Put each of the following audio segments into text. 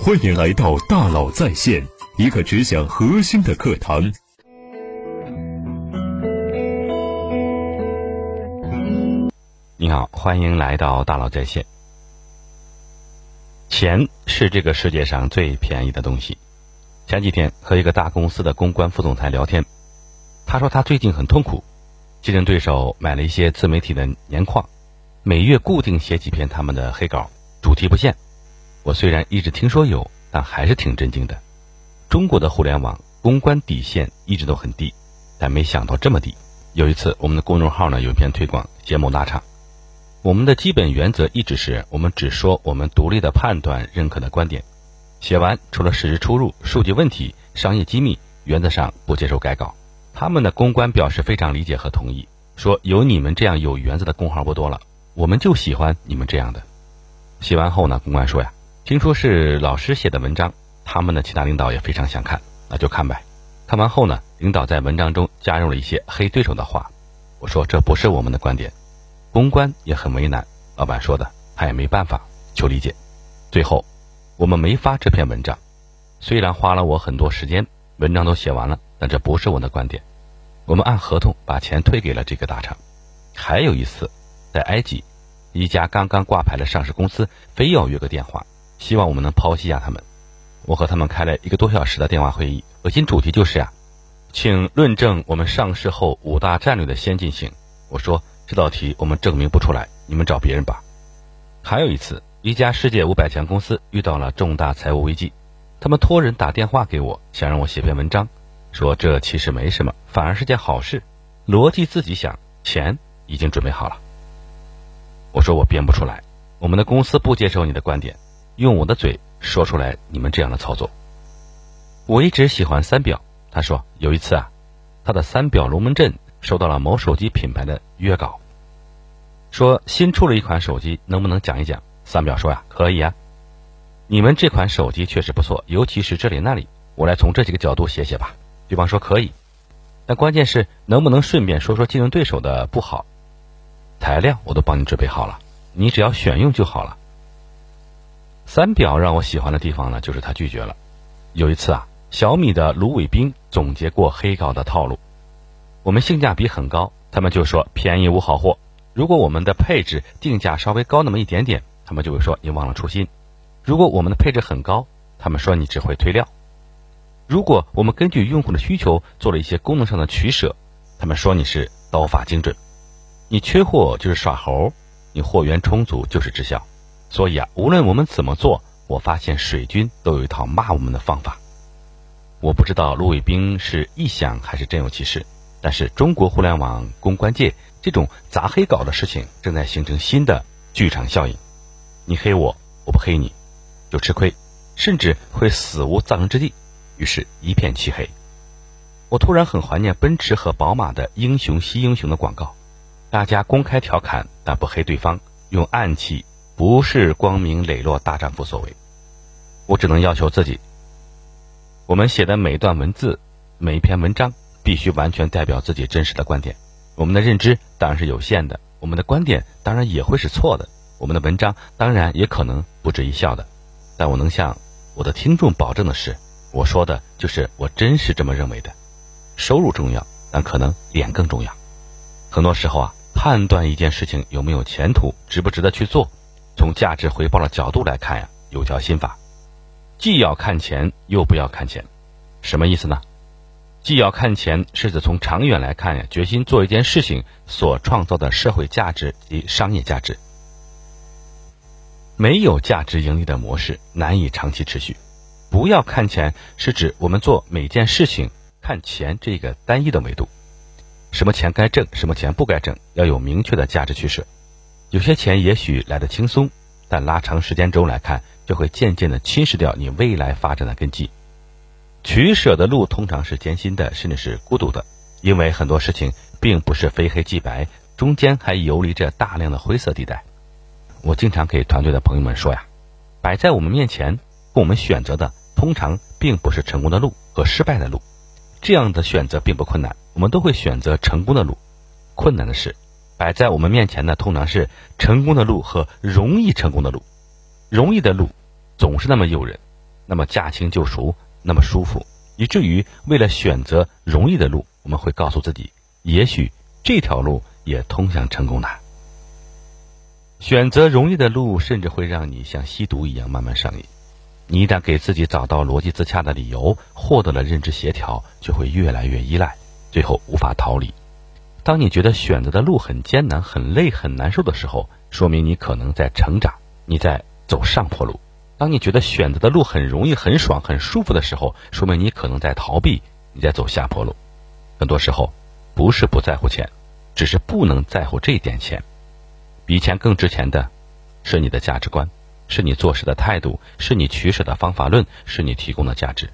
欢迎来到大佬在线，一个只讲核心的课堂。你好，欢迎来到大佬在线。钱是这个世界上最便宜的东西。前几天和一个大公司的公关副总裁聊天，他说他最近很痛苦，竞争对手买了一些自媒体的年框，每月固定写几篇他们的黑稿，主题不限。我虽然一直听说有，但还是挺震惊的。中国的互联网公关底线一直都很低，但没想到这么低。有一次，我们的公众号呢有一篇推广写某大厂，我们的基本原则一直是我们只说我们独立的判断、认可的观点。写完除了事实出入、数据问题、商业机密，原则上不接受改稿。他们的公关表示非常理解和同意，说有你们这样有原则的公号不多了，我们就喜欢你们这样的。写完后呢，公关说呀。听说是老师写的文章，他们的其他领导也非常想看，那就看呗。看完后呢，领导在文章中加入了一些黑对手的话。我说这不是我们的观点，公关也很为难。老板说的，他也没办法，求理解。最后，我们没发这篇文章，虽然花了我很多时间，文章都写完了，但这不是我的观点。我们按合同把钱退给了这个大厂。还有一次，在埃及，一家刚刚挂牌的上市公司非要约个电话。希望我们能剖析一下他们。我和他们开了一个多小时的电话会议，核心主题就是呀，请论证我们上市后五大战略的先进性。我说这道题我们证明不出来，你们找别人吧。还有一次，一家世界五百强公司遇到了重大财务危机，他们托人打电话给我，想让我写篇文章，说这其实没什么，反而是件好事。逻辑自己想，钱已经准备好了。我说我编不出来，我们的公司不接受你的观点。用我的嘴说出来，你们这样的操作。我一直喜欢三表。他说有一次啊，他的三表龙门阵收到了某手机品牌的约稿，说新出了一款手机，能不能讲一讲？三表说呀，可以啊。你们这款手机确实不错，尤其是这里那里，我来从这几个角度写写吧。对方说可以，但关键是能不能顺便说说竞争对手的不好？材料我都帮你准备好了，你只要选用就好了。三表让我喜欢的地方呢，就是他拒绝了。有一次啊，小米的卢伟冰总结过黑稿的套路：我们性价比很高，他们就说便宜无好货；如果我们的配置定价稍微高那么一点点，他们就会说你忘了初心；如果我们的配置很高，他们说你只会推料；如果我们根据用户的需求做了一些功能上的取舍，他们说你是刀法精准；你缺货就是耍猴，你货源充足就是直销。所以啊，无论我们怎么做，我发现水军都有一套骂我们的方法。我不知道卢伟冰是臆想还是真有其事，但是中国互联网公关界这种砸黑稿的事情正在形成新的剧场效应。你黑我，我不黑你，就吃亏，甚至会死无葬身之地。于是，一片漆黑。我突然很怀念奔驰和宝马的“英雄惜英雄”的广告，大家公开调侃，但不黑对方，用暗器。不是光明磊落大丈夫所为，我只能要求自己。我们写的每一段文字、每一篇文章，必须完全代表自己真实的观点。我们的认知当然是有限的，我们的观点当然也会是错的，我们的文章当然也可能不值一笑的。但我能向我的听众保证的是，我说的就是我真是这么认为的。收入重要，但可能脸更重要。很多时候啊，判断一件事情有没有前途，值不值得去做。从价值回报的角度来看呀，有条心法，既要看钱，又不要看钱，什么意思呢？既要看钱，是指从长远来看呀，决心做一件事情所创造的社会价值及商业价值。没有价值盈利的模式难以长期持续。不要看钱，是指我们做每件事情看钱这个单一的维度，什么钱该挣，什么钱不该挣，要有明确的价值取舍。有些钱也许来的轻松，但拉长时间轴来看，就会渐渐的侵蚀掉你未来发展的根基。取舍的路通常是艰辛的，甚至是孤独的，因为很多事情并不是非黑即白，中间还游离着大量的灰色地带。我经常给团队的朋友们说呀，摆在我们面前供我们选择的，通常并不是成功的路和失败的路。这样的选择并不困难，我们都会选择成功的路。困难的是。摆在我们面前的通常是成功的路和容易成功的路，容易的路总是那么诱人，那么驾轻就熟，那么舒服，以至于为了选择容易的路，我们会告诉自己，也许这条路也通向成功的。选择容易的路，甚至会让你像吸毒一样慢慢上瘾。你一旦给自己找到逻辑自洽的理由，获得了认知协调，就会越来越依赖，最后无法逃离。当你觉得选择的路很艰难、很累、很难受的时候，说明你可能在成长，你在走上坡路。当你觉得选择的路很容易、很爽、很舒服的时候，说明你可能在逃避，你在走下坡路。很多时候，不是不在乎钱，只是不能在乎这点钱。比钱更值钱的，是你的价值观，是你做事的态度，是你取舍的方法论，是你提供的价值。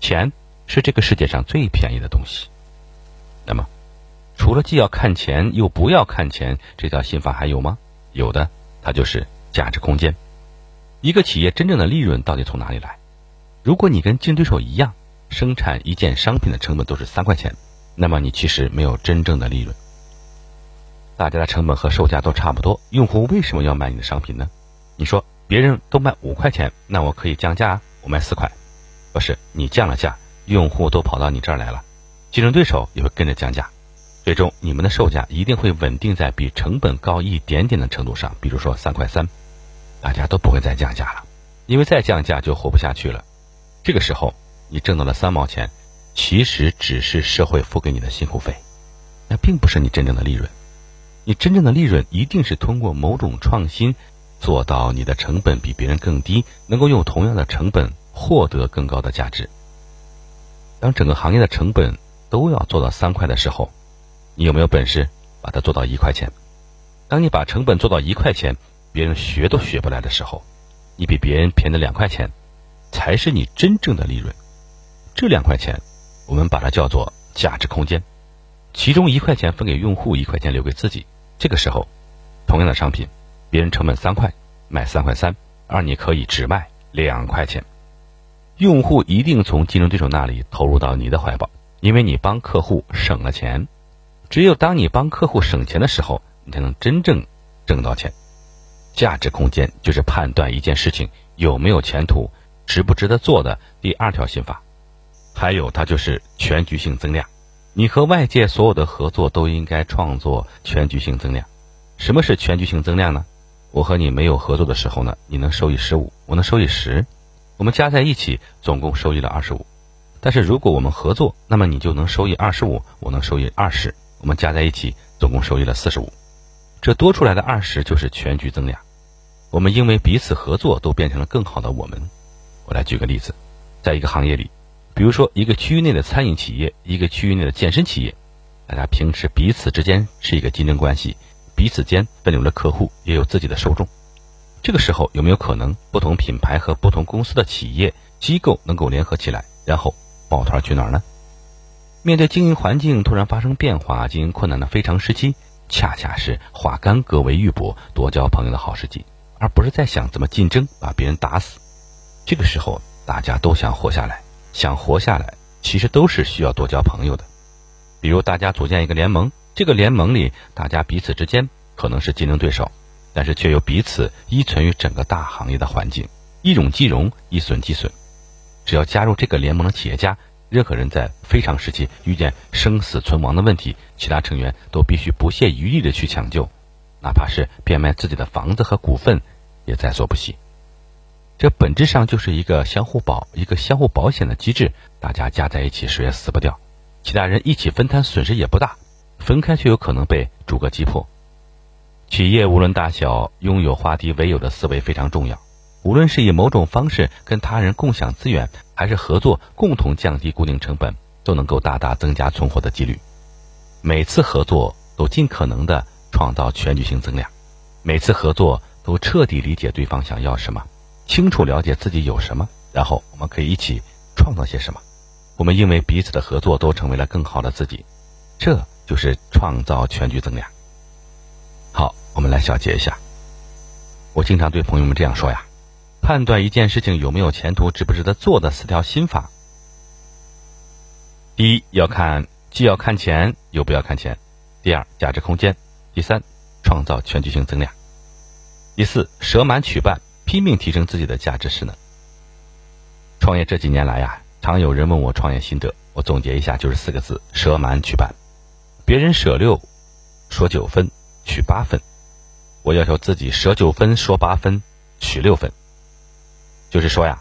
钱是这个世界上最便宜的东西。那么。除了既要看钱又不要看钱，这条心法还有吗？有的，它就是价值空间。一个企业真正的利润到底从哪里来？如果你跟竞争对手一样，生产一件商品的成本都是三块钱，那么你其实没有真正的利润。大家的成本和售价都差不多，用户为什么要买你的商品呢？你说别人都卖五块钱，那我可以降价，我卖四块。不是你降了价，用户都跑到你这儿来了，竞争对手也会跟着降价。最终，你们的售价一定会稳定在比成本高一点点的程度上，比如说三块三，大家都不会再降价了，因为再降价就活不下去了。这个时候，你挣到了三毛钱，其实只是社会付给你的辛苦费，那并不是你真正的利润。你真正的利润一定是通过某种创新，做到你的成本比别人更低，能够用同样的成本获得更高的价值。当整个行业的成本都要做到三块的时候，你有没有本事把它做到一块钱？当你把成本做到一块钱，别人学都学不来的时候，你比别人便宜两块钱，才是你真正的利润。这两块钱，我们把它叫做价值空间。其中一块钱分给用户，一块钱留给自己。这个时候，同样的商品，别人成本三块，卖三块三，而你可以只卖两块钱。用户一定从竞争对手那里投入到你的怀抱，因为你帮客户省了钱。只有当你帮客户省钱的时候，你才能真正挣到钱。价值空间就是判断一件事情有没有前途、值不值得做的第二条心法。还有，它就是全局性增量。你和外界所有的合作都应该创作全局性增量。什么是全局性增量呢？我和你没有合作的时候呢，你能收益十五，我能收益十，我们加在一起总共收益了二十五。但是如果我们合作，那么你就能收益二十五，我能收益二十。我们加在一起，总共收益了四十五，这多出来的二十就是全局增量。我们因为彼此合作，都变成了更好的我们。我来举个例子，在一个行业里，比如说一个区域内的餐饮企业，一个区域内的健身企业，大家平时彼此之间是一个竞争关系，彼此间分流了客户，也有自己的受众。这个时候有没有可能不同品牌和不同公司的企业机构能够联合起来，然后抱团取暖呢？面对经营环境突然发生变化、经营困难的非常时期，恰恰是化干戈为玉帛、多交朋友的好时机，而不是在想怎么竞争把别人打死。这个时候，大家都想活下来，想活下来，其实都是需要多交朋友的。比如，大家组建一个联盟，这个联盟里，大家彼此之间可能是竞争对手，但是却又彼此依存于整个大行业的环境，一荣即荣，一损即损。只要加入这个联盟的企业家。任何人在非常时期遇见生死存亡的问题，其他成员都必须不懈余力的去抢救，哪怕是变卖自己的房子和股份，也在所不惜。这本质上就是一个相互保、一个相互保险的机制，大家加在一起谁也死不掉，其他人一起分摊损失也不大，分开却有可能被逐个击破。企业无论大小，拥有化敌为友的思维非常重要。无论是以某种方式跟他人共享资源，还是合作共同降低固定成本，都能够大大增加存活的几率。每次合作都尽可能的创造全局性增量，每次合作都彻底理解对方想要什么，清楚了解自己有什么，然后我们可以一起创造些什么。我们因为彼此的合作都成为了更好的自己，这就是创造全局增量。好，我们来小结一下。我经常对朋友们这样说呀。判断一件事情有没有前途、值不值得做的四条心法：第一，要看既要看钱又不要看钱；第二，价值空间；第三，创造全局性增量；第四，舍满取半，拼命提升自己的价值势能。创业这几年来呀，常有人问我创业心得，我总结一下就是四个字：舍满取半。别人舍六，说九分，取八分；我要求自己舍九分，说八分，取六分。就是说呀，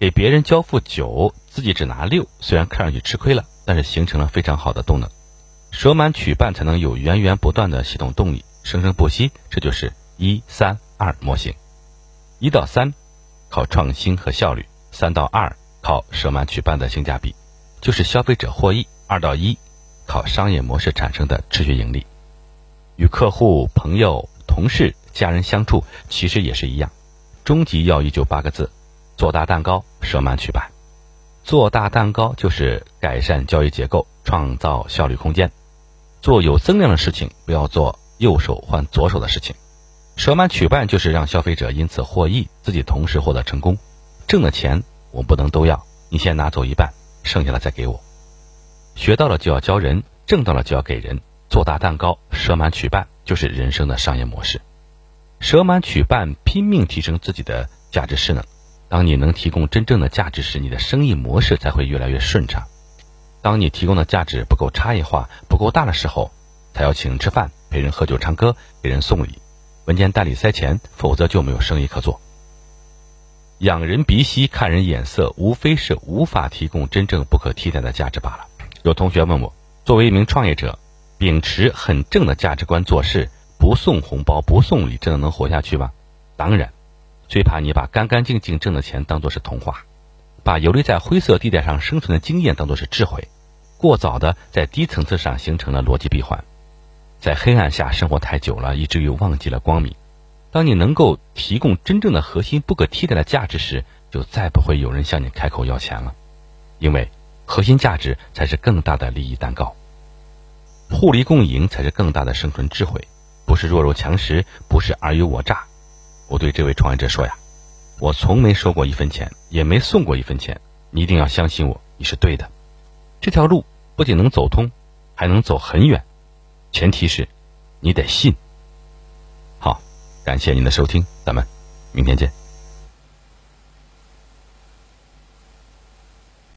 给别人交付九，自己只拿六，虽然看上去吃亏了，但是形成了非常好的动能。舍满取半才能有源源不断的系统动力，生生不息。这就是一三二模型。一到三，靠创新和效率。三到二靠舍满取半的性价比，就是消费者获益；二到一靠商业模式产生的持续盈利。与客户、朋友、同事、家人相处，其实也是一样。终极要义就八个字：做大蛋糕，舍满取半。做大蛋糕就是改善交易结构，创造效率空间。做有增量的事情，不要做右手换左手的事情。舍满取半就是让消费者因此获益，自己同时获得成功。挣的钱我不能都要，你先拿走一半，剩下的再给我。学到了就要教人，挣到了就要给人。做大蛋糕，舍满取半，就是人生的商业模式。舍满取半，拼命提升自己的价值势能。当你能提供真正的价值时，你的生意模式才会越来越顺畅。当你提供的价值不够差异化、不够大的时候，才要请人吃饭、陪人喝酒、唱歌、给人送礼、文件袋里塞钱，否则就没有生意可做。仰人鼻息，看人眼色，无非是无法提供真正不可替代的价值罢了。有同学问我，作为一名创业者，秉持很正的价值观做事，不送红包、不送礼，真的能活下去吗？当然，最怕你把干干净净挣的钱当做是童话，把游离在灰色地带上生存的经验当做是智慧，过早的在低层次上形成了逻辑闭环，在黑暗下生活太久了，以至于忘记了光明。当你能够提供真正的核心不可替代的价值时，就再不会有人向你开口要钱了，因为核心价值才是更大的利益蛋糕。互利共赢才是更大的生存智慧，不是弱肉强食，不是尔虞我诈。我对这位创业者说呀，我从没收过一分钱，也没送过一分钱，你一定要相信我，你是对的。这条路不仅能走通，还能走很远，前提是你得信。好感谢您的收听，咱们明天见。